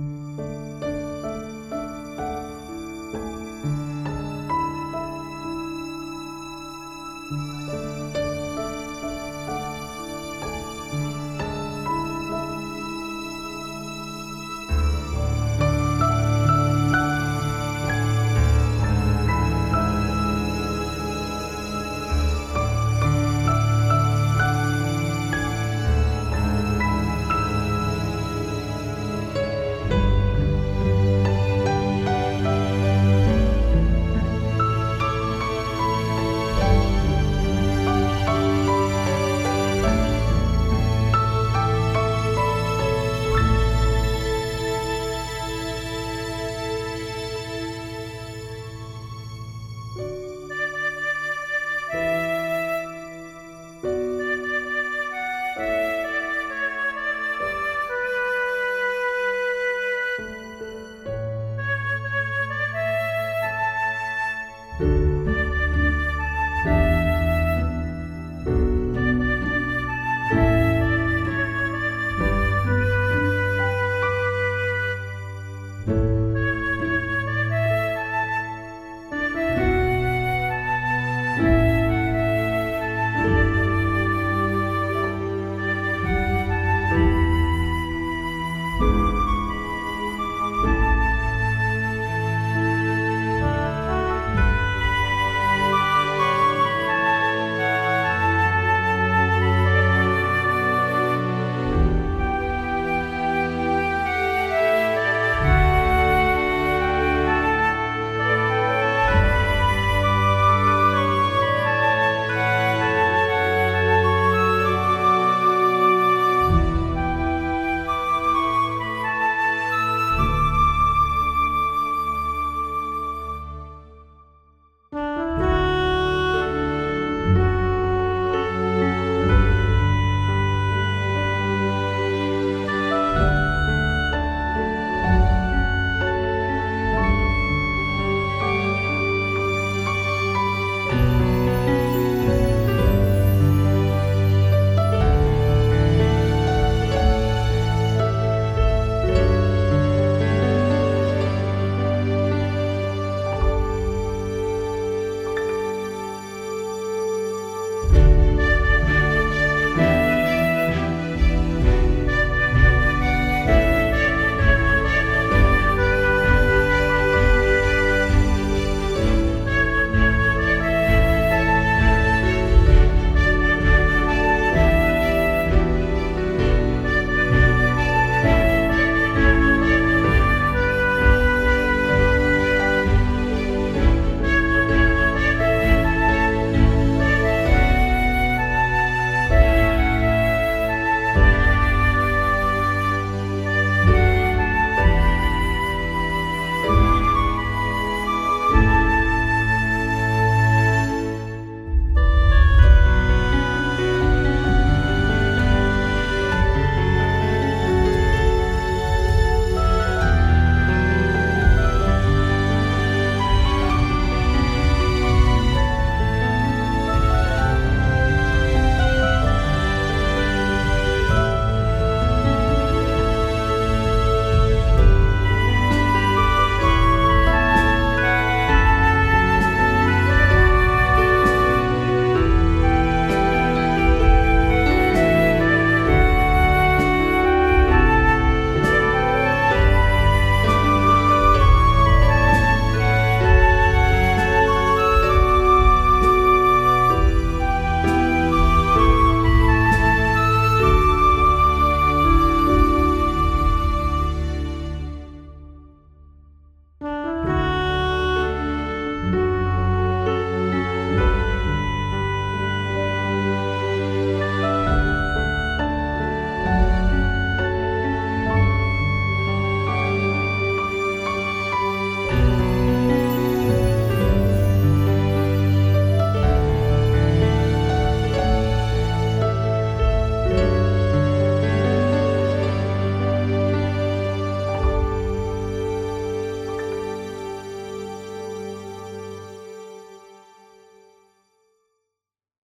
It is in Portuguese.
Música